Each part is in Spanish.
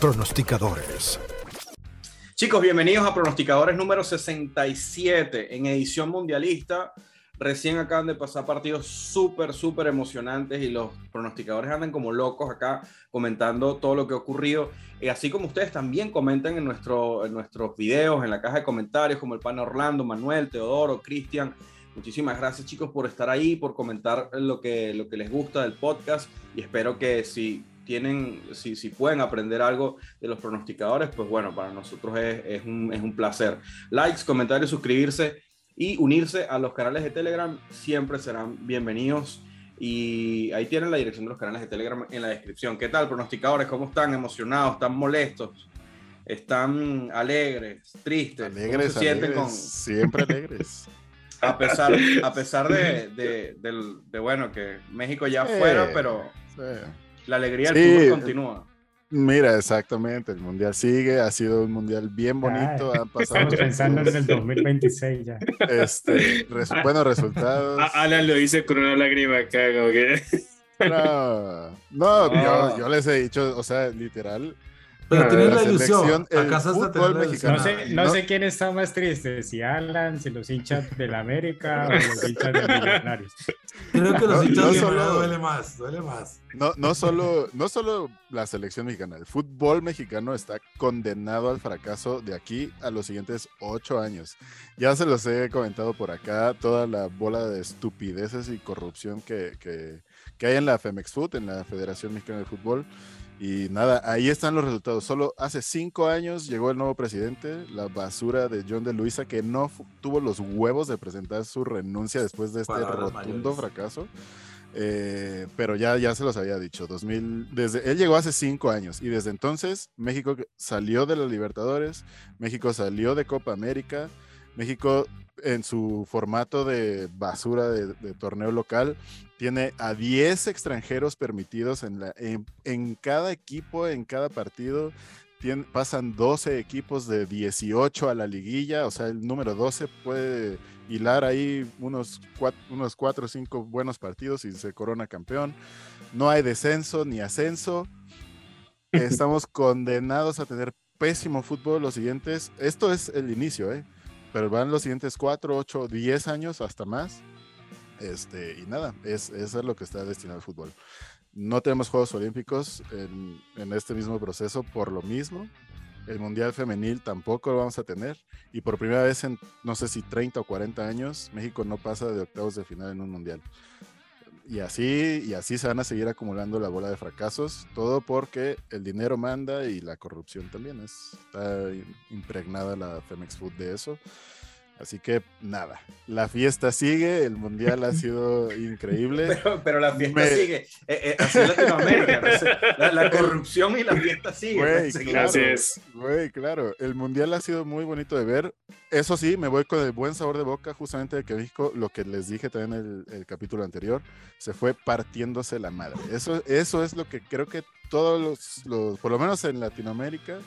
pronosticadores. Chicos, bienvenidos a Pronosticadores número 67 en edición mundialista. Recién acaban de pasar partidos súper, súper emocionantes y los pronosticadores andan como locos acá comentando todo lo que ha ocurrido. Y así como ustedes también comentan en, nuestro, nuestros videos, en la caja de comentarios, como el pan Orlando, Manuel, Teodoro, Cristian. Muchísimas gracias chicos por estar ahí, por comentar lo que, lo que les gusta del podcast y espero que si tienen, si, si pueden aprender algo de los pronosticadores, pues bueno, para nosotros es, es, un, es un placer. Likes, comentarios, suscribirse y unirse a los canales de Telegram siempre serán bienvenidos. Y ahí tienen la dirección de los canales de Telegram en la descripción. ¿Qué tal, pronosticadores? ¿Cómo están? ¿Emocionados? ¿Están molestos? ¿Están alegres? ¿Tristes? Alegres, se sienten con... Siempre alegres. A pesar, a pesar de, de, de, de bueno, que México ya sí, fuera, pero... Sí la alegría del sí, fútbol continúa. Mira, exactamente, el mundial sigue, ha sido un mundial bien bonito. Ay, han pasado estamos pensando en el 2026 ya. Este, res, buenos resultados. Alan lo dice con una lágrima acá, como que. No, no, no. Yo, yo les he dicho, o sea, literal, pero no, tienes la ilusión. ¿Acaso fútbol mexicano? No sé, no, no, sé quién está más triste, si Alan, si los hinchas del América o los hinchas de Millonarios. Creo que los hinchas de solo, duele más, duele más. No, no, solo, no solo la selección mexicana, el fútbol mexicano está condenado al fracaso de aquí a los siguientes ocho años. Ya se los he comentado por acá, toda la bola de estupideces y corrupción que, que, que hay en la Femex Food, en la Federación Mexicana de Fútbol. Y nada, ahí están los resultados. Solo hace cinco años llegó el nuevo presidente, la basura de John de Luisa, que no tuvo los huevos de presentar su renuncia después de este rotundo fracaso. Eh, pero ya, ya se los había dicho. 2000, desde, él llegó hace cinco años y desde entonces México salió de los Libertadores, México salió de Copa América, México en su formato de basura de, de torneo local tiene a 10 extranjeros permitidos en, la, en, en cada equipo, en cada partido. Tien, pasan 12 equipos de 18 a la liguilla, o sea, el número 12 puede hilar ahí unos 4 unos cuatro o 5 buenos partidos y se corona campeón. No hay descenso ni ascenso. Estamos condenados a tener pésimo fútbol los siguientes. Esto es el inicio, ¿eh? Pero van los siguientes 4, 8, 10 años hasta más este, y nada, es, eso es lo que está destinado al fútbol. No tenemos Juegos Olímpicos en, en, este mismo proceso por lo mismo. El Mundial Femenil tampoco lo vamos a tener. Y por primera vez en, no sé si 30 o 40 años, México no pasa de octavos de final en un Mundial. Y así, y así se van a seguir acumulando la bola de fracasos. Todo porque el dinero manda y la corrupción también. Es, está impregnada la Femex Food de eso. Así que nada, la fiesta sigue, el mundial ha sido increíble. Pero, pero la fiesta Me... sigue, eh, eh, así en Latinoamérica, ¿no? la, la, corrupción y la fiesta sigue. Güey, claro, güey, claro, el mundial ha sido muy bonito de ver. Eso sí, me voy con el buen sabor de boca, justamente de que México, lo que les dije también en el, el capítulo anterior, se fue partiéndose la madre. Eso, eso es lo que creo que todos los, los por lo menos en Latinoamérica,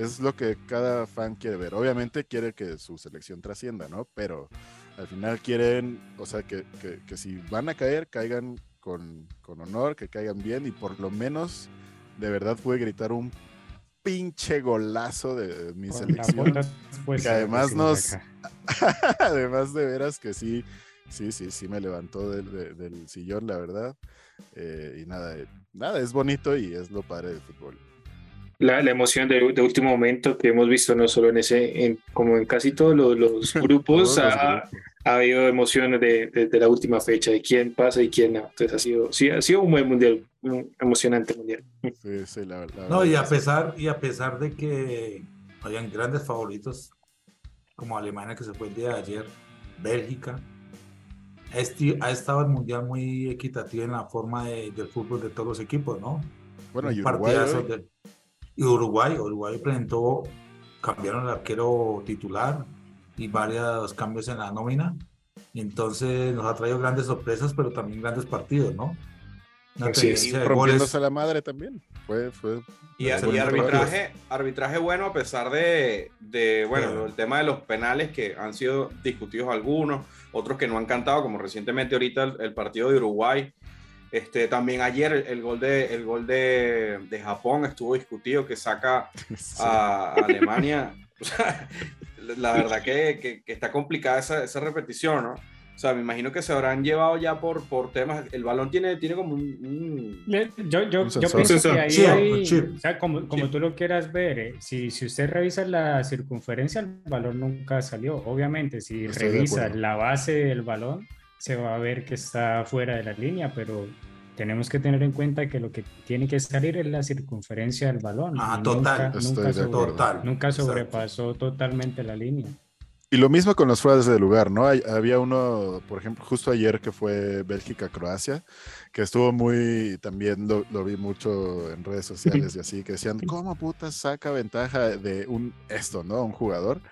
es lo que cada fan quiere ver. Obviamente quiere que su selección trascienda, ¿no? Pero al final quieren, o sea, que, que, que si van a caer, caigan con, con, honor, que caigan bien y por lo menos de verdad puede gritar un pinche golazo de mi selección. Que además nos... además de veras que sí, sí, sí, sí me levantó del, del, del sillón, la verdad. Eh, y nada, nada, es bonito y es lo padre del fútbol la, la emoción de, de, último momento que hemos visto no solo en ese, en, como en casi todos los, los grupos, ha, ha, habido emociones de, de, de, la última fecha, de quién pasa y quién no. Entonces ha sido, sí, ha sido un buen mundial, un emocionante mundial. Sí, sí, la, la no, y a pesar, y a pesar de que hayan grandes favoritos como Alemania que se fue el día de ayer, Bélgica, este, ha estado el mundial muy equitativo en la forma de, del fútbol de todos los equipos, ¿no? Bueno, y Uruguay, y Uruguay, Uruguay presentó, cambiaron el arquero titular y varios cambios en la nómina. Entonces nos ha traído grandes sorpresas, pero también grandes partidos, ¿no? Una sí, rompiéndose la madre también. Fue, fue y, y arbitraje, arbitraje bueno a pesar de, de bueno, sí. el tema de los penales que han sido discutidos algunos, otros que no han cantado, como recientemente ahorita el, el partido de Uruguay, Este, también ayer el, gol, de, el gol de, de, Japón estuvo discutido que saca a, Alemania. la verdad que, que, que, está complicada esa, esa repetición, ¿no? O sea, me imagino que se habrán llevado ya por, por temas. El balón tiene, tiene como un. Yo, yo, yo pienso que ahí hay. O sea, como, como tú lo quieras ver, eh, si, si usted revisa la circunferencia, el balón nunca salió. Obviamente, si revisa la base del balón, se va a ver que está fuera de la línea, pero tenemos que tener en cuenta que lo que tiene que salir es la circunferencia del balón. Ah, total. Nunca, nunca, nunca sobrepasó totalmente la línea. Y lo mismo con los fuerzas de lugar, ¿no? había uno, por ejemplo, justo ayer que fue Bélgica-Croacia, que estuvo muy, también lo, vi mucho en redes sociales y así, que decían, ¿cómo puta saca ventaja de un esto, ¿no? Un jugador.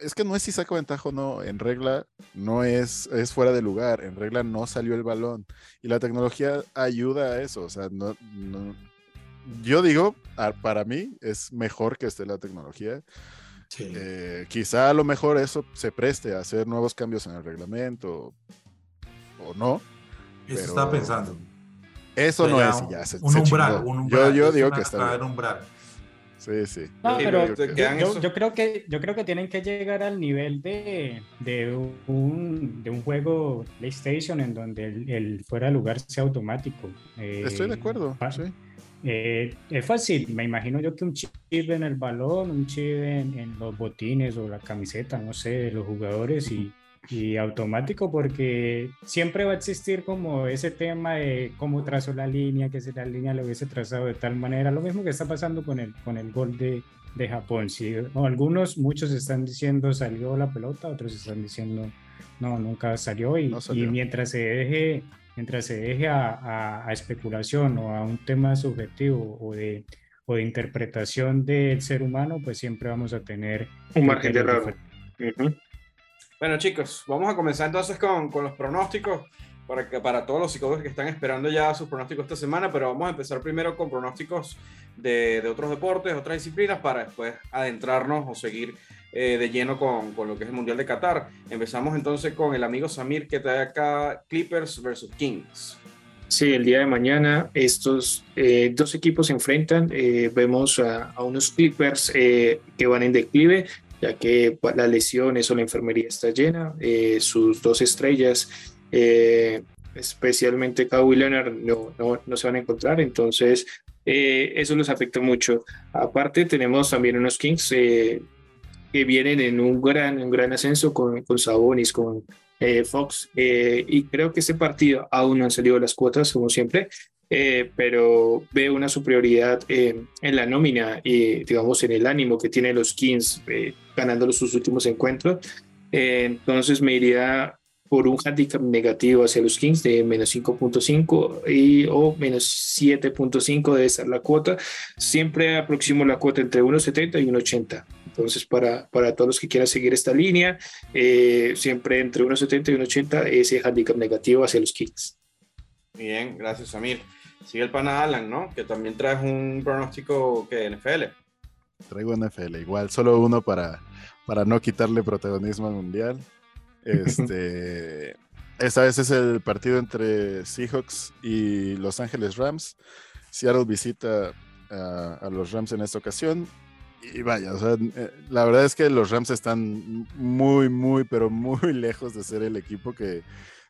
Es que no es si saca ventaja o no, en regla no es, es fuera de lugar, en regla no salió el balón. Y la tecnología ayuda a eso, o sea, no, no yo digo, para mí es mejor que esté la tecnología eh, quizá a lo mejor eso se preste a hacer nuevos cambios en el reglamento o no. Eso está pensando. Eso no es, ya se, un, umbral, un, umbral, Yo, yo digo que está bien. Umbral. Sí, sí. No, pero yo, yo, creo que, yo creo que tienen que llegar al nivel de, de, un, de un juego PlayStation en donde el, el fuera de lugar sea automático. Estoy de acuerdo. sí eh, es fácil, me imagino yo que un chip en el balón, un chip en, los botines o la camiseta, no sé, de los jugadores y, y, automático porque siempre va a existir como ese tema de cómo trazó la línea, que si la línea lo hubiese trazado de tal manera, lo mismo que está pasando con el, con el gol de, de Japón. Sí, algunos, muchos están diciendo salió la pelota, otros están diciendo no, nunca salió y, y mientras se deje mientras se deje a, especulación o a un tema subjetivo o de, o de interpretación del ser humano, pues siempre vamos a tener un margen de error. Bueno chicos, vamos a comenzar entonces con, con los pronósticos para, que, para todos los psicólogos que están esperando ya sus pronósticos esta semana, pero vamos a empezar primero con pronósticos de, de otros deportes, otras disciplinas, para después adentrarnos o seguir eh, de lleno con, con, lo que es el Mundial de Qatar. Empezamos entonces con el amigo Samir que trae acá Clippers versus Kings. Sí, el día de mañana estos eh, dos equipos se enfrentan. Eh, vemos a, a, unos Clippers que van en declive, ya que las lesiones o la enfermería está llena. sus dos estrellas, especialmente Kawhi Leonard, no, no, no, se van a encontrar. Entonces, eso los afecta mucho. Aparte, tenemos también unos Kings que vienen en un gran, un gran ascenso con, con Sabonis, con eh, Fox, eh, y creo que este partido aún no han salido las cuotas, como siempre, eh, pero veo una superioridad en la nómina y, digamos, en el ánimo que tienen los Kings ganando sus últimos encuentros. entonces me iría por un handicap negativo hacia los Kings de menos 5.5 y o menos 7.5 debe ser la cuota. Siempre aproximo la cuota entre 1.70 y 1.80. Entonces, para, para todos los que quieran seguir esta línea, eh, siempre entre 1.70 y 1.80 ese handicap negativo hacia los Kings. Bien, gracias, Samir. Sigue el pana Alan, ¿no? Que también traes un pronóstico que NFL. Traigo NFL, igual, solo uno para, para no quitarle protagonismo al mundial. Este, esta vez es el partido entre Seahawks y Los Ángeles Rams. Seattle visita a, a los Rams en esta ocasión y vaya, o sea, eh, la verdad es que los Rams están muy, muy, pero muy lejos de ser el equipo que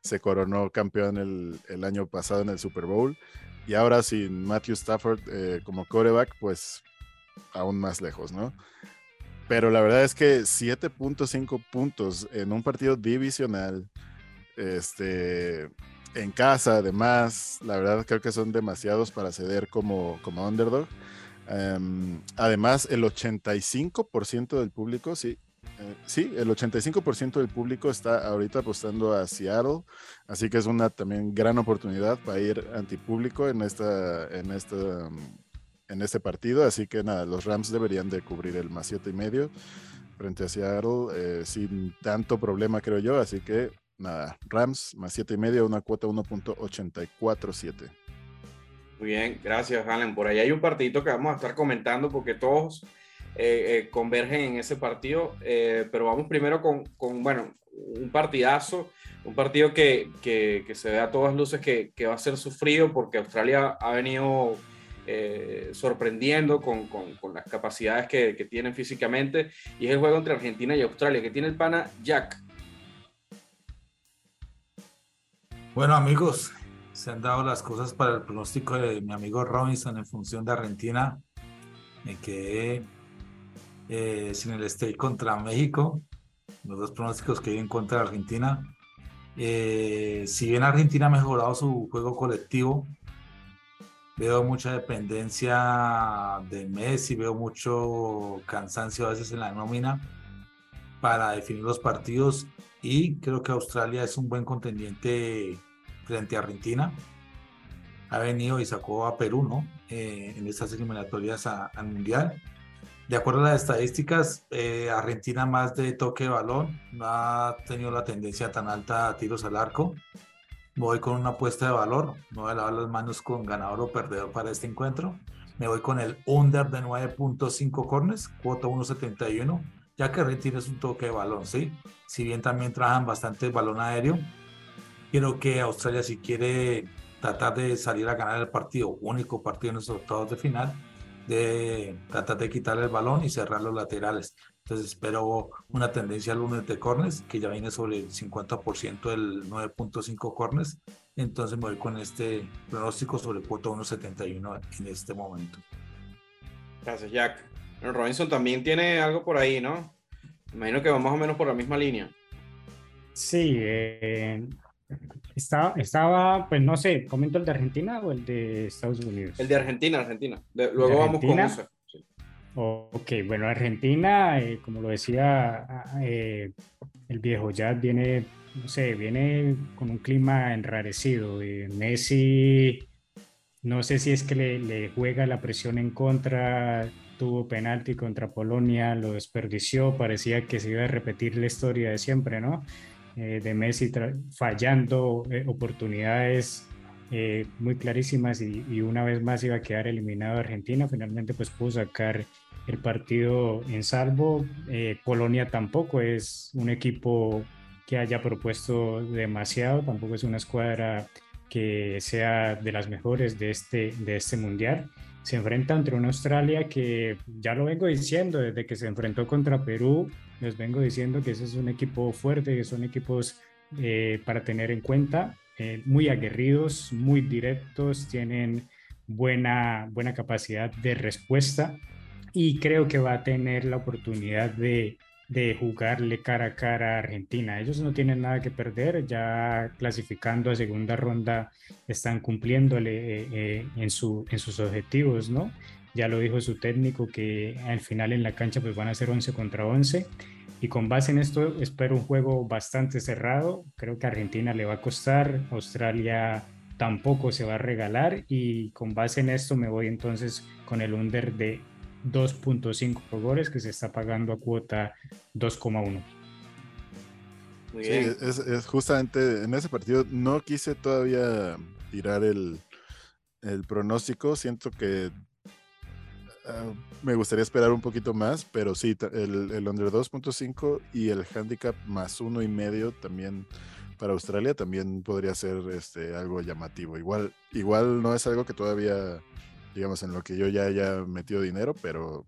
se coronó campeón el, el año pasado en el Super Bowl. Y ahora sin Matthew Stafford eh, como quarterback, pues aún más lejos, ¿no? Pero la verdad es que 7.5 puntos en un partido divisional, este, en casa, además, la verdad creo que son demasiados para ceder como, como underdog. Em, además, el 85% del público, sí, eh, sí, el 85% del público está ahorita apostando a Seattle, así que es una también gran oportunidad para ir antipúblico en esta, en esta, en este partido, así que nada, los Rams deberían de cubrir el más siete y medio frente a Seattle eh, sin tanto problema, creo yo, así que nada, Rams más siete y medio, una cuota 1.847. Muy bien, gracias, Allen. Por ahí hay un partidito que vamos a estar comentando porque todos eh, eh, convergen en ese partido, pero vamos primero con, con, bueno, un partidazo. un partido que, que, que, se ve a todas luces que, que, va a ser sufrido porque Australia ha venido eh, sorprendiendo con, las capacidades que, tienen físicamente y es el juego entre Argentina y Australia que tiene el pana Jack. Bueno amigos, se han dado las cosas para el pronóstico de mi amigo Robinson en función de Argentina. Me quedé eh, sin el stake contra México, los dos pronósticos que hay en contra de Argentina. Eh, si bien Argentina ha mejorado su juego colectivo, veo mucha dependencia de Messi, veo mucho cansancio a veces en la nómina para definir los partidos y creo que Australia es un buen contendiente frente a Argentina. Ha venido y sacó a Perú, ¿no? Eh, en estas eliminatorias al Mundial. De acuerdo a las estadísticas, eh, Argentina más de toque de balón, no ha tenido la tendencia tan alta a tiros al arco. Voy con una apuesta de valor, no voy a lavar las manos con ganador o perdedor para este encuentro. Me voy con el under de 9.5 corners, cuota 1.71, ya que Argentina es un toque de balón, ¿sí? Si bien también trabajan bastante balón aéreo, Creo que Australia si quiere tratar de salir a ganar el partido, único partido en los octavos de final, de tratar de quitarle el balón y cerrar los laterales. Entonces espero una tendencia al lunes de corners, que ya viene sobre el 50% del 9.5 corners. Entonces me voy con este pronóstico sobre cuota 1.71 en este momento. Gracias, Jack. Robinson también tiene algo por ahí, ¿no? Imagino que va más o menos por la misma línea. Sí, eh, estaba, estaba, pues no sé, ¿comento el de Argentina o el de Estados Unidos? El de Argentina, Argentina. luego vamos con eso. Ok, bueno, Argentina, eh, como lo decía eh, el viejo ya viene, no sé, viene con un clima enrarecido. Messi, no sé si es que le, le juega la presión en contra, tuvo penalti contra Polonia, lo desperdició, parecía que se iba a repetir la historia de siempre, ¿no? Eh, de Messi fallando eh, oportunidades eh, muy clarísimas y, una vez más iba a quedar eliminado Argentina. Finalmente pues pudo sacar el partido en salvo. Polonia tampoco es un equipo que haya propuesto demasiado, tampoco es una escuadra que sea de las mejores de este, de este mundial se enfrenta ante una Australia que ya lo vengo diciendo desde que se enfrentó contra Perú, les vengo diciendo que ese es un equipo fuerte, que son equipos eh, para tener en cuenta, eh, muy aguerridos, muy directos, tienen buena, buena capacidad de respuesta y creo que va a tener la oportunidad de de jugarle cara a cara a Argentina. Ellos no tienen nada que perder, ya clasificando a segunda ronda están cumpliéndole eh, eh, en, su, en sus objetivos, ¿no? Ya lo dijo su técnico que al final en la cancha pues van a ser 11 contra 11 y con base en esto espero un juego bastante cerrado. Creo que a Argentina le va a costar, Australia tampoco se va a regalar y con base en esto me voy entonces con el under de 2.5 goles que se está pagando a cuota 2,1. Sí, es, justamente en ese partido no quise todavía tirar el, el pronóstico. Siento que ah, me gustaría esperar un poquito más, pero sí, el, el under 2.5 y el handicap más uno y medio también para Australia también podría ser este, algo llamativo. Igual, igual no es algo que todavía digamos, en lo que yo ya haya metido dinero, pero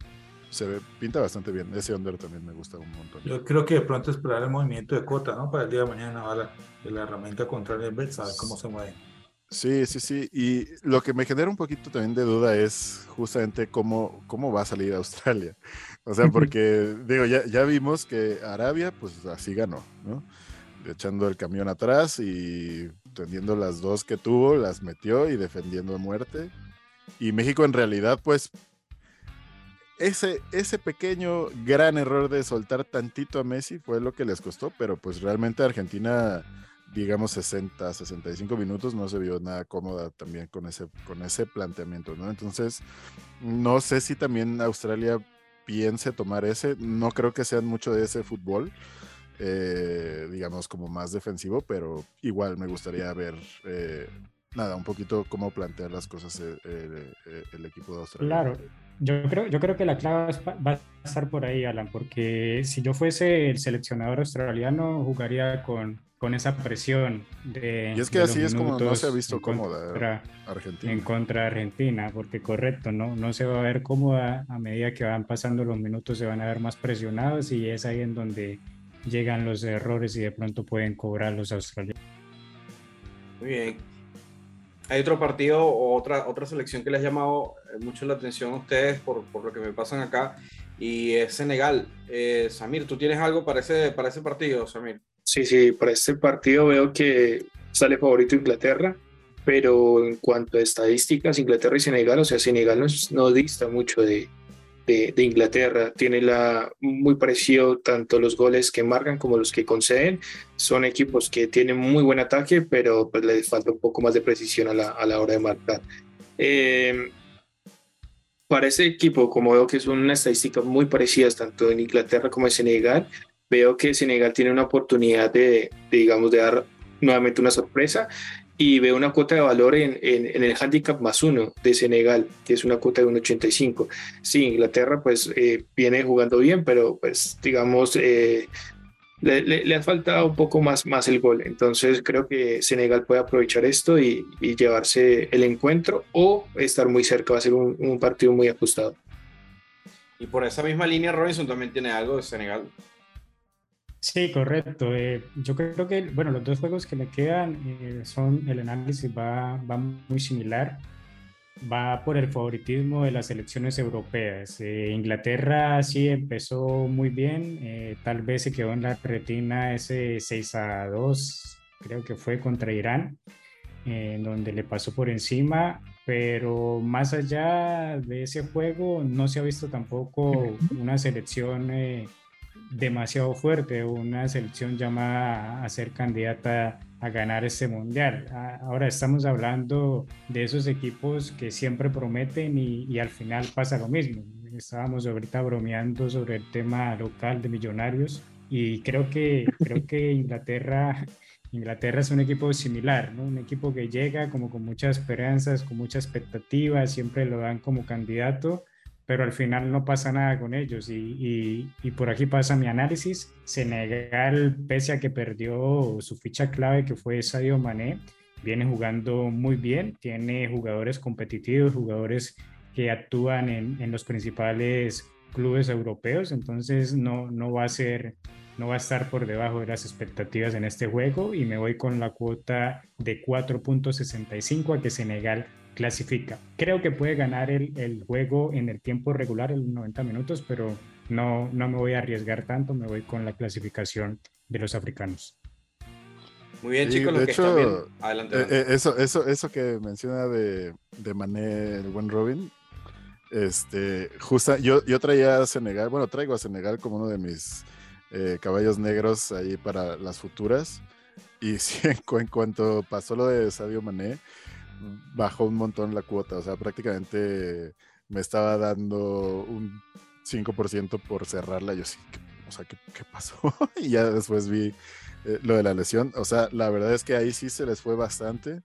se ve, pinta bastante bien. Ese under también me gusta un montón. Yo creo que de pronto esperar el movimiento de cuota, ¿no? Para el día de mañana, ¿vale? la herramienta contraria del bet, saber cómo se mueve. Sí, sí, sí. Y lo que me genera un poquito también de duda es justamente cómo, cómo va a salir Australia. O sea, porque, digo, ya, ya vimos que Arabia, pues así ganó, ¿no? Echando el camión atrás y tendiendo las dos que tuvo, las metió y defendiendo a muerte. Y México en realidad, pues, ese, ese pequeño gran error de soltar tantito a Messi fue lo que les costó, pero pues realmente Argentina, digamos 60, 65 minutos, no se vio nada cómoda también con ese, con ese planteamiento, ¿no? Entonces, no sé si también Australia piense tomar ese, no creo que sean mucho de ese fútbol. Eh, digamos como más defensivo, pero igual me gustaría ver eh, nada, un poquito cómo plantear las cosas el, el equipo de Australia. Claro, yo creo, yo creo que la clave va a estar por ahí, Alan, porque si yo fuese el seleccionador australiano, jugaría con, con esa presión de... Y es que así es como no se ha visto cómoda Argentina. En contra de Argentina, porque correcto, ¿no? no se va a ver cómoda a medida que van pasando los minutos, se van a ver más presionados y es ahí en donde llegan los errores y de pronto pueden cobrar los australianos. Muy bien, hay otro partido o otra, otra selección que les ha llamado eh, mucho la atención a ustedes por, por lo que me pasan acá y es Senegal. Eh, Samir, ¿tú tienes algo para ese, para ese partido, Samir? Sí, sí, para este partido veo que sale favorito Inglaterra, pero en cuanto a estadísticas, Inglaterra y Senegal, o sea, Senegal no, no dista mucho de, de, Inglaterra. Tiene la, muy parecido tanto los goles que marcan como los que conceden. Son equipos que tienen muy buen ataque, pero pues les falta un poco más de precisión a la, a la hora de marcar. Eh, para ese equipo, como veo que son unas estadísticas muy parecidas tanto en Inglaterra como en Senegal, veo que Senegal tiene una oportunidad de, de digamos, de dar nuevamente una sorpresa y veo una cuota de valor en, en, el handicap más uno de Senegal, que es una cuota de 1.85. Sí, Inglaterra pues eh, viene jugando bien, pero pues digamos eh, le, le, ha faltado un poco más, más el gol. Entonces creo que Senegal puede aprovechar esto y, y llevarse el encuentro o estar muy cerca, va a ser un, un partido muy ajustado. Y por esa misma línea Robinson también tiene algo de Senegal. Sí, correcto. Eh, yo creo que, bueno, los dos juegos que me quedan eh, son, el análisis va, va, muy similar, va por el favoritismo de las elecciones europeas. Eh, Inglaterra sí empezó muy bien, tal vez se quedó en la retina ese 6 a 2, creo que fue contra Irán, en donde le pasó por encima, pero más allá de ese juego no se ha visto tampoco una selección demasiado fuerte, una selección llamada a ser candidata a ganar este mundial. Ahora estamos hablando de esos equipos que siempre prometen y, al final pasa lo mismo. Estábamos ahorita bromeando sobre el tema local de millonarios y creo que, creo que Inglaterra, Inglaterra es un equipo similar, ¿no? un equipo que llega como con muchas esperanzas, con muchas expectativas, siempre lo dan como candidato pero al final no pasa nada con ellos. Y, por aquí pasa mi análisis. Senegal, pese a que perdió su ficha clave, que fue Sadio Mané, viene jugando muy bien, tiene jugadores competitivos, jugadores que actúan en, en los principales clubes europeos, entonces no, no va a ser no va a estar por debajo de las expectativas en este juego y me voy con la cuota de 4.65 a que Senegal clasifica. Creo que puede ganar el, el, juego en el tiempo regular, en 90 minutos, pero no, no me voy a arriesgar tanto, me voy con la clasificación de los africanos. Muy bien, chicos, de hecho, Adelante, eh, eh, eso, eso, eso que menciona de, de Mané, el buen Robin, este, justa, yo, yo traía a Senegal, bueno, traigo a Senegal como uno de mis eh, caballos negros ahí para las futuras. Y sí, en, cuanto pasó lo de Sadio Mané, bajó un montón la cuota, o sea, prácticamente me estaba dando un 5% por cerrarla, yo sí, o sea, ¿qué, qué pasó? y ya después vi eh, lo de la lesión, o sea, la verdad es que ahí sí se les fue bastante,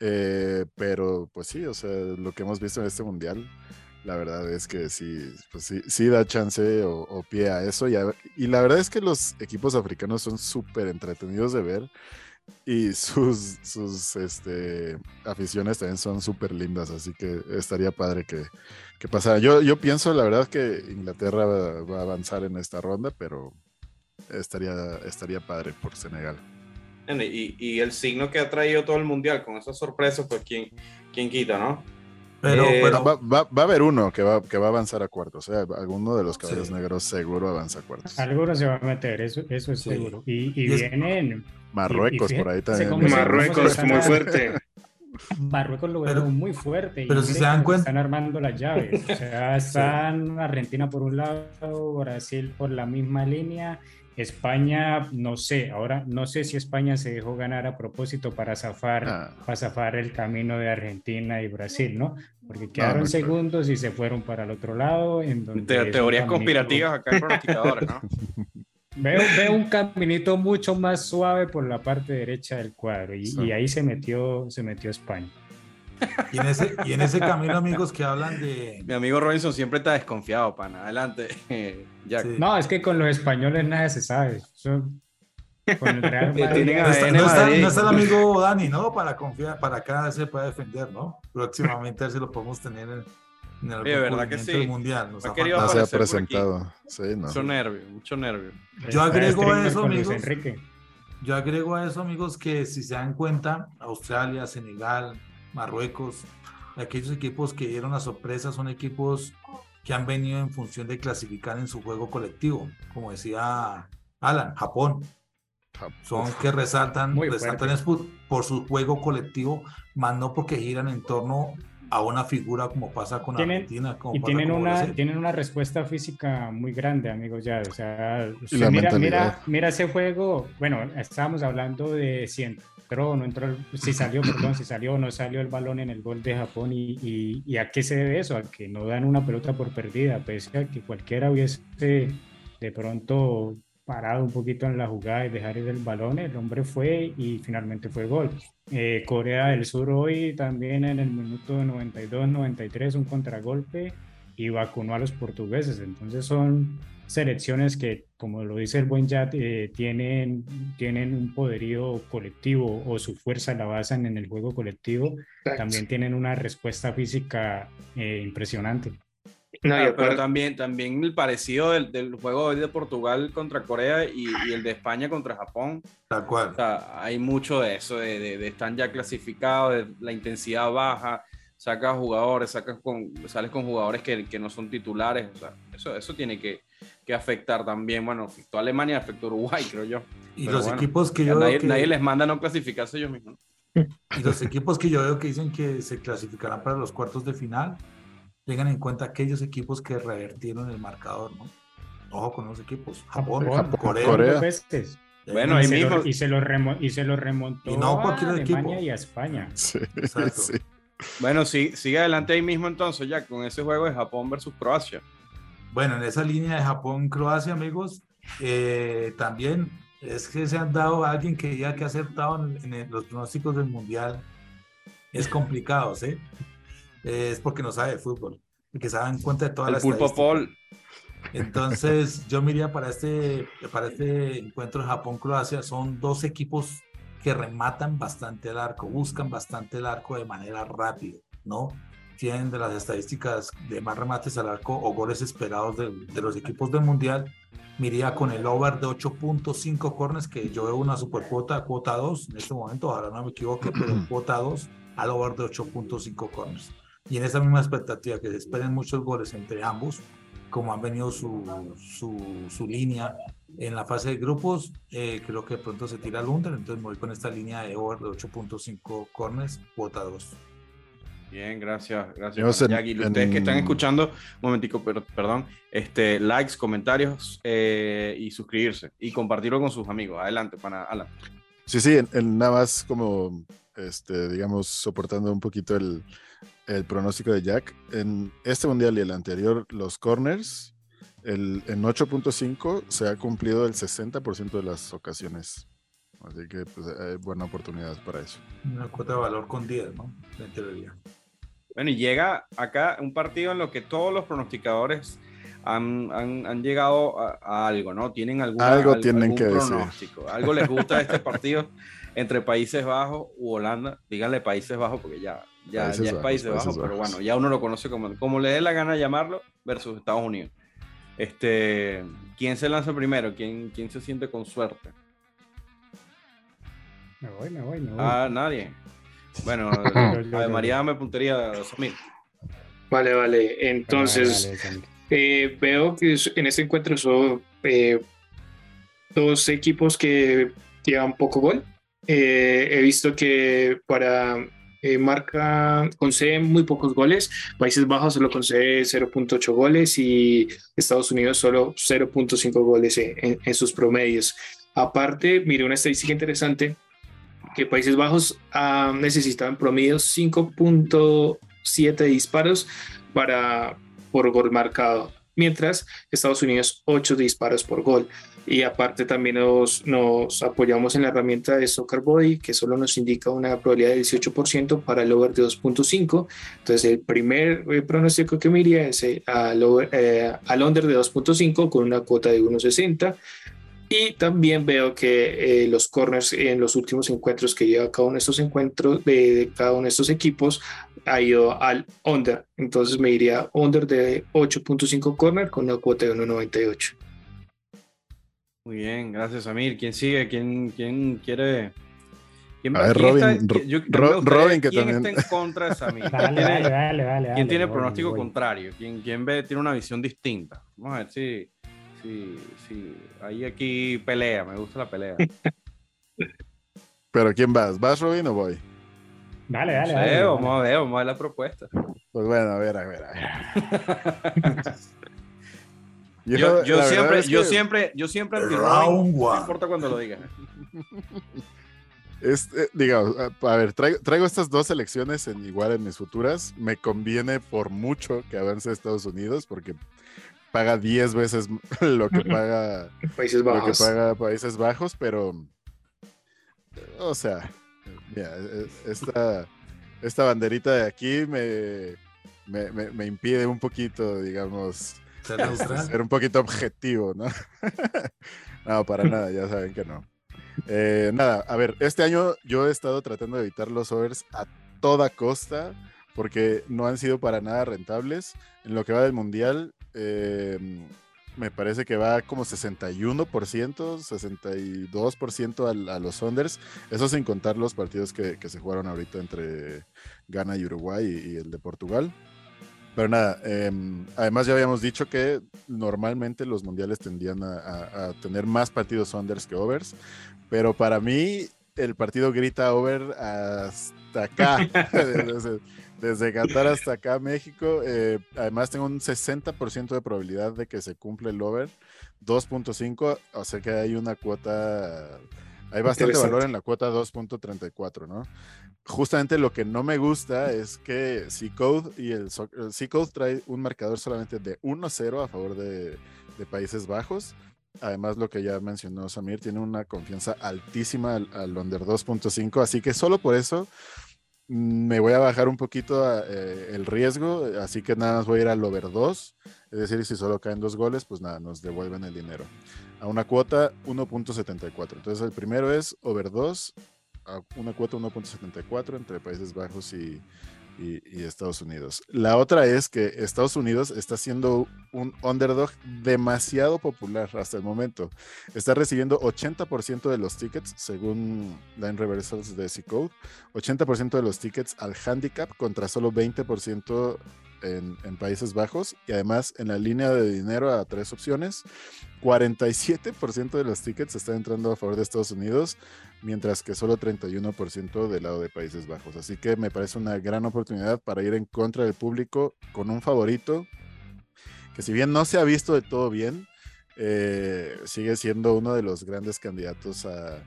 eh, pero pues sí, o sea, lo que hemos visto en este mundial, la verdad es que sí, pues sí, sí da chance o, pie a eso, y, y la verdad es que los equipos africanos son súper entretenidos de ver, y sus, sus este, aficiones también son súper lindas, así que estaría padre que, que pasara. Yo, yo pienso, la verdad, que Inglaterra va, a avanzar en esta ronda, pero estaría, estaría padre por Senegal. Y, y, el signo que ha traído todo el mundial con esas sorpresas, pues quién, quién quita, ¿no? Pero, eh, va, va, va, a haber uno que va, que va a avanzar a cuartos. Sea, alguno de los caballos negros seguro avanza a cuartos. Alguno se va a meter, eso, eso es seguro. Y, y, vienen. Marruecos por ahí también. Marruecos muy fuerte. Marruecos lo veo muy fuerte. Pero si se dan cuenta. Están armando las llaves. O sea, están Argentina por un lado, Brasil por la misma línea España, no sé, ahora no sé si España se dejó ganar a propósito para zafar, ah. para zafar el camino de Argentina y Brasil, ¿no? Porque quedaron segundos y se fueron para el otro lado. En donde teorías conspirativas acá en ¿no? Veo, veo, un caminito mucho más suave por la parte derecha del cuadro y, y ahí se metió, se metió España. Y en, ese, y en ese camino, amigos, que hablan de... Mi amigo Robinson siempre está desconfiado, pana. Adelante, Jack. Sí. No, es que con los españoles nada se sabe. Son, con el Real Madrid, no, está, no, está, no, está, el amigo Dani, ¿no? Para confiar, para cada se pueda defender, ¿no? Próximamente a ver si lo podemos tener en, en el sí, verdad que sí. mundial. Nos ha querido no se ha presentado. Sí, no. Mucho nervio, mucho nervio. Yo agrego a eso, amigos. Yo agrego a eso, amigos, que si se dan cuenta, Australia, Senegal, Marruecos, aquellos equipos que dieron la sorpresa son equipos que han venido en función de clasificar en su juego colectivo, como decía Alan, Japón. Son que resaltan, resaltan por su juego colectivo, más no porque giran en torno a una figura como pasa con tienen, Argentina. Como y tienen una, tienen una respuesta física muy grande, amigos, ya. O sea, mira, mira, mira, ese juego, bueno, estábamos hablando de si entró, no entró, si salió, perdón, si salió o no salió el balón en el gol de Japón y, y, a qué se debe eso, a que no dan una pelota por perdida, pese a que cualquiera hubiese de pronto parado un poquito en la jugada y dejar el balón, el hombre fue y finalmente fue gol. Eh, Corea del Sur hoy también en el minuto 92-93 un contragolpe y vacunó a los portugueses. Entonces son selecciones que, como lo dice el buen Yat, eh, tienen, tienen un poderío colectivo o su fuerza la basan en el juego colectivo. Exacto. También tienen una respuesta física eh, impresionante. No, claro, pero también, también el parecido del, del juego hoy de Portugal contra Corea y, y, el de España contra Japón. Tal cual. O sea, hay mucho de eso, de, de, de están ya clasificados, de la intensidad baja, sacas jugadores, sacas con, sales con jugadores que, que no son titulares. O sea, eso, eso tiene que, que afectar también. Bueno, afectó a Alemania, afectó a Uruguay, creo yo. Y pero los bueno, equipos que yo nadie, que... nadie les manda a no clasificarse ellos mismos. Y los equipos que yo veo que dicen que se clasificarán para los cuartos de final tengan en cuenta aquellos equipos que revertieron el marcador, ¿no? Ojo con los equipos. Japón, Japón Corea. Corea. Bueno, ahí mismo. Lo, y, se lo remo, y se lo remontó y no a Alemania equipo. y a España. Sí, sí. Bueno, sí, sigue adelante ahí mismo entonces, ya con ese juego de Japón versus Croacia. Bueno, en esa línea de Japón-Croacia, amigos, eh, también es que se han dado a alguien que ya que ha acertado en, en los pronósticos del Mundial. Es complicado, ¿sí? es porque no sabe de fútbol, que se dan cuenta de todas el las pulpo Paul. Entonces, yo miraría para este, para este encuentro Japón-Croacia, son dos equipos que rematan bastante el arco, buscan bastante el arco de manera rápida, ¿no? Tienen de las estadísticas de más remates al arco o goles esperados de, de los equipos del Mundial. Miría con el over de 8.5 corners, que yo veo una super cuota, cuota 2 en este momento, ahora no me equivoque, pero cuota 2 al over de 8.5 corners y en esa misma expectativa que se esperen muchos goles entre ambos, como han venido su, su, su línea en la fase de grupos, eh, creo que pronto se tira al under, entonces me voy con esta línea de over de 8.5 corners, cuota 2. Bien, gracias, gracias. En, Ustedes en... que están escuchando, un momentico, pero, perdón, este, likes, comentarios eh, y suscribirse y compartirlo con sus amigos. Adelante, para Alan. Sí, sí, en, en nada más como, este, digamos, soportando un poquito el, el pronóstico de Jack. En este mundial y el anterior, los corners, el, en 8.5 se ha cumplido el 60% de las ocasiones. Así que pues, hay buena oportunidad para eso. Una cuota de valor con 10, ¿no? En teoría. Bueno, y llega acá un partido en lo que todos los pronosticadores han, han, han llegado a, a, algo, ¿no? Tienen alguna, algo tienen algún que pronóstico. Decir. Algo les gusta de este partido entre Países Bajos u Holanda. Díganle Países Bajos porque ya ya, Países ya es Países Bajos, Bajos, pero bueno, ya uno lo conoce como, como le dé la gana llamarlo versus Estados Unidos. Este, ¿Quién se lanza primero? ¿Quién, quién se siente con suerte? Me voy, me voy, me voy. Ah, nadie. Bueno, a María me puntería Samir. Vale, vale. Entonces, vale, vale, eh, veo que en este encuentro son eh, dos equipos que llevan poco gol. Eh, he visto que para eh, marca, concede muy pocos goles. Países Bajos solo concede 0.8 goles y Estados Unidos solo 0.5 goles en, sus promedios. Aparte, mire una estadística interesante, que Países Bajos ha en promedio 5.7 disparos para, por gol marcado, mientras Estados Unidos 8 disparos por gol. Y aparte también nos, nos apoyamos en la herramienta de Soccer Body, que solo nos indica una probabilidad de 18% para el over de 2.5. Entonces el primer eh, pronóstico que me iría es eh, al, eh, al under de 2.5 con una cuota de 1.60. Y también veo que los corners en los últimos encuentros que lleva cada uno de estos encuentros de, de, cada uno de estos equipos ha ido al under. Entonces me iría under de 8.5 corner con una cuota de 1.98. Muy bien, gracias Amir. ¿Quién sigue? ¿Quién, quién quiere? ¿Quién, a ver, Robin, está, yo, Ro, Robin que ¿quién también. está en contra de Samir? Dale, dale, dale, dale, ¿Quién tiene voy, pronóstico voy. contrario? ¿Quién, quién ve, tiene una visión distinta? Vamos a ver si, si, si hay aquí pelea. Me gusta la pelea. Pero ¿quién vas? ¿Vas Robin o voy? Dale, No dale, sé, dale, vamos dale. a ver, vamos a ver la propuesta. Pues bueno, a ver, a ver. A ver. Yo, siempre, es yo siempre, yo siempre Round No importa cuando lo digas. es, eh, digamos, a, a ver, traigo, traigo estas dos selecciones en igual en mis futuras. Me conviene por mucho que avance Estados Unidos porque paga 10 veces lo que paga Países lo que Bajos. paga Países Bajos, pero o sea, mira, e- esta, esta banderita de aquí me, me, me- me impide un poquito, digamos, Ser un poquito objetivo, ¿no? no, para nada, ya saben que no. Eh, nada, a ver, este año yo he estado tratando de evitar los overs a toda costa porque no han sido para nada rentables. En lo que va del mundial, eh, me parece que va como 61%, 62% al- a, los unders. Eso sin contar los partidos que, que se jugaron ahorita entre Ghana y Uruguay y, y el de Portugal. Pero nada, eh, además ya habíamos dicho que normalmente los mundiales tendían a, a- a tener más partidos unders que overs, pero para mí el partido grita over hasta acá, desde, desde Qatar hasta acá, México. Eh, además tengo un 60% de probabilidad de que se cumple el over, 2.5, o sea que hay una cuota, hay bastante valor en la cuota 2.34, ¿no? justamente lo que no me gusta es que C-Code y el, soc- el C-Code trae un marcador solamente de 1-0 a favor de, de Países Bajos. Además, lo que ya mencionó Samir, tiene una confianza altísima al, al under 2.5, así que solo por eso mm, me voy a bajar un poquito a, eh, el riesgo, así que nada más voy a ir al over 2, es decir, si solo caen dos goles, pues nada, nos devuelven el dinero. A una cuota 1.74. Entonces el primero es over 2, a una cuota 1.74 entre Países Bajos y Estados Unidos. La otra es que Estados Unidos está siendo un underdog demasiado popular hasta el momento. Está recibiendo 80% de los tickets, según Line Reversals de C-Code, 80% de los tickets al handicap contra solo 20% en, Países Bajos y además en la línea de dinero a tres opciones, 47% de los tickets están entrando a favor de Estados Unidos, mientras que solo 31% del lado de Países Bajos. Así que me parece una gran oportunidad para ir en contra del público con un favorito que si bien no se ha visto de todo bien, eh, sigue siendo uno de los grandes candidatos a,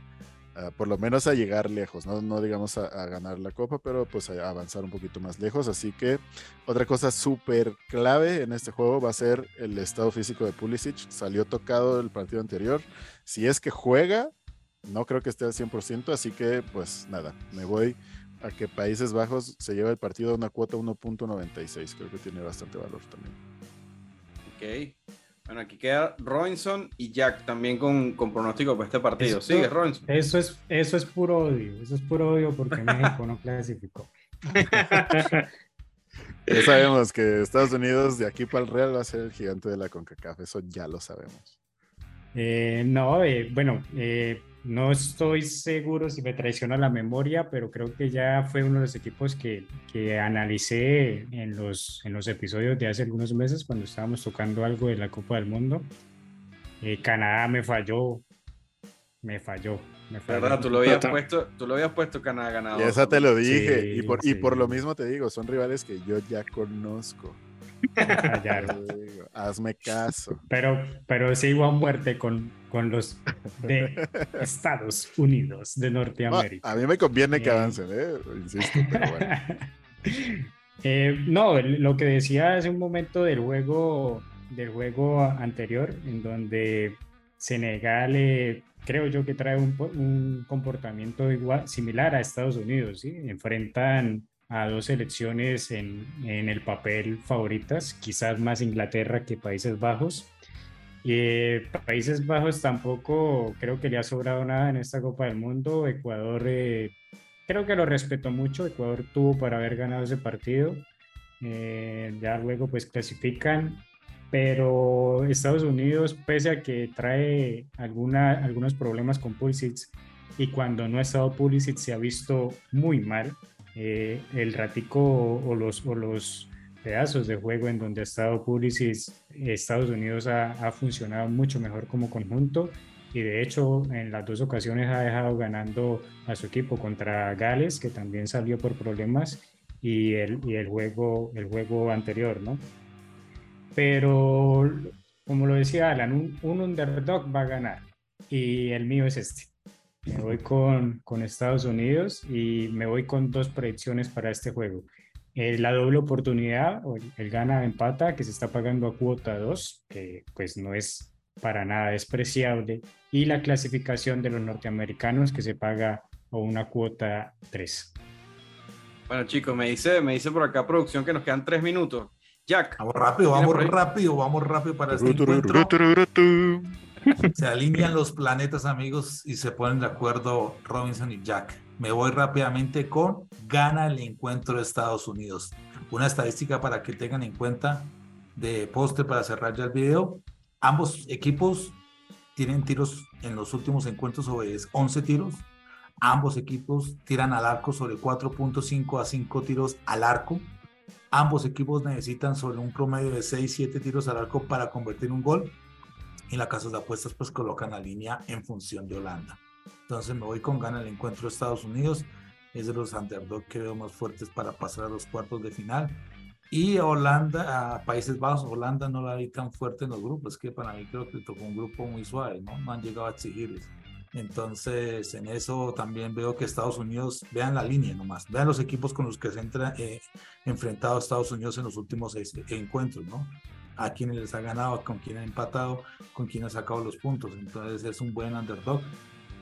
por lo menos a llegar lejos, no, no digamos a, a, ganar la copa, pero pues a avanzar un poquito más lejos. Así que otra cosa súper clave en este juego va a ser el estado físico de Pulisic. Salió tocado el partido anterior. Si es que juega, no creo que esté al 100%, así que pues nada, me voy a que Países Bajos se lleva el partido a una cuota 1.96, creo que tiene bastante valor también. Ok. Bueno, aquí queda Robinson y Jack también con, con pronóstico para este partido. Eso- Sigue, Robinson. Eso es, eso es puro odio, eso es puro odio porque México no clasificó. Ya sabemos que Estados Unidos de aquí para el Real va a ser el gigante de la CONCACAF, eso ya lo sabemos. Eh, no, eh, bueno, eh, no estoy seguro si me traiciona la memoria, pero creo que ya fue uno de los equipos que, que analicé en los, en los episodios de hace algunos meses cuando estábamos tocando algo de la Copa del Mundo. Eh, Canadá me falló, me falló, me falló. ¿Verdad? Tú lo habías puesto, tú lo habías puesto Canadá ganador. Y esa te lo dije, Sí, y, por, y por lo mismo te digo, son rivales que yo ya conozco. Me fallaron. Te digo, Hazme caso. Pero, pero sigo a muerte con, con los de Estados Unidos de No, Norteamérica. a mí me conviene que Eh. avancen, ¿eh? insisto, pero bueno. Eh, no, lo que decía hace un momento del juego, del juego anterior, en donde Senegal eh, creo yo que trae un, un, comportamiento igual, similar a Estados Unidos. ¿sí? Enfrentan a dos selecciones en, en, el papel favoritas, quizás más Inglaterra que Países Bajos. Eh, Países Bajos tampoco creo que le ha sobrado nada en esta Copa del Mundo. Ecuador eh, creo que lo respeto mucho. Ecuador tuvo para haber ganado ese partido. Eh, ya luego pues clasifican. Pero Estados Unidos, pese a que trae alguna, algunos problemas con Pulisic y cuando no ha estado Pulisic se ha visto muy mal. el ratico o los, o los pedazos de juego en donde ha estado Pulisic, Estados Unidos ha, ha, funcionado mucho mejor como conjunto y de hecho en las dos ocasiones ha dejado ganando a su equipo contra Gales, que también salió por problemas, y el, y el, juego, el juego anterior, ¿no? Pero como lo decía Alan, un, un underdog va a ganar y el mío es este. Me voy con, con Estados Unidos y me voy con dos predicciones para este juego. Eh, la doble oportunidad, el gana empata, que se está pagando a cuota 2, que pues no es para nada despreciable, y la clasificación de los norteamericanos, que se paga a una cuota 3. Bueno, chicos, me dice, me dice por acá producción que nos quedan tres minutos. Jack. Vamos rápido, vamos rápido, vamos rápido para este encuentro. Se alinean los planetas, amigos, y se ponen de acuerdo Robinson y Jack. Me voy rápidamente con gana el encuentro de Estados Unidos. Una estadística para que tengan en cuenta de poste para cerrar ya el video. Ambos equipos tienen tiros en los últimos encuentros sobre 11 tiros. Ambos equipos tiran al arco sobre 4.5 a 5 tiros al arco. Ambos equipos necesitan sobre un promedio de 6-7 tiros al arco para convertir un gol. Y la casa de apuestas pues colocan la línea en función de Holanda. Entonces me voy con gana el encuentro de Estados Unidos. Es de los underdogs que veo más fuertes para pasar a los cuartos de final. Y Holanda, a Países Bajos, Holanda no la vi tan fuerte en los grupos. Que para mí creo que tocó un grupo muy suave, ¿no? No han llegado a exigirles. Entonces, en eso también veo que Estados Unidos, vean la línea nomás, vean los equipos con los que se ha eh, enfrentado Estados Unidos en los últimos seis encuentros, ¿no? A quienes les ha ganado, con quién ha empatado, con quién ha sacado los puntos. Entonces, es un buen underdog.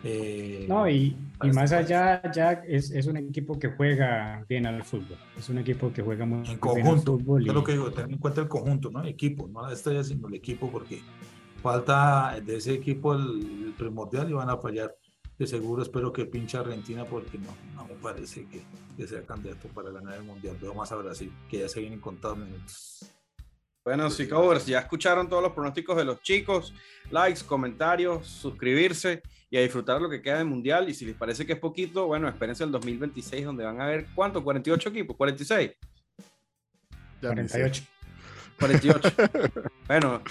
Eh, no, y, y más allá, ya es, es, un equipo que juega bien al fútbol. Es un equipo que juega muy en conjunto. Bien fútbol. Es lo que digo, ten en cuenta el conjunto, ¿no? El equipo, no la estrella, sino el equipo, porque falta de ese equipo el, el, primordial y van a fallar. De seguro espero que pinche Argentina, porque no, no me parece que, que sea candidato para ganar el mundial. Veo más a Brasil, que ya se vienen contados minutos. Bueno, sí, covers, ya escucharon todos los pronósticos de los chicos. Likes, comentarios, suscribirse y a disfrutar lo que queda del mundial. Y si les parece que es poquito, bueno, espérense el 2026, donde van a ver cuánto, 48 equipos, 46. 48. 48. bueno,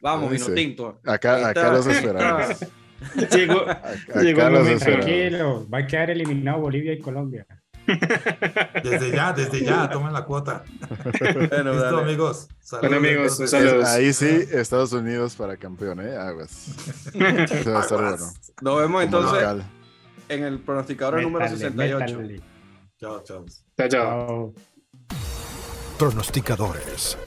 vamos, vino tinto. Acá, acá los esperamos. llegó, acá, llegó acá los tranquilo, va a quedar eliminado Bolivia y Colombia. Desde ya, desde ya, tomen la cuota. Bueno, Listo, amigos. Saludos. Bueno, amigos, saludos. Ahí sí, Estados Unidos para campeón, ¿eh? Aguas. va a estar bueno. Nos vemos entonces en el pronosticador métale, número 68. Chao, chao. Chao, chao. Pronosticadores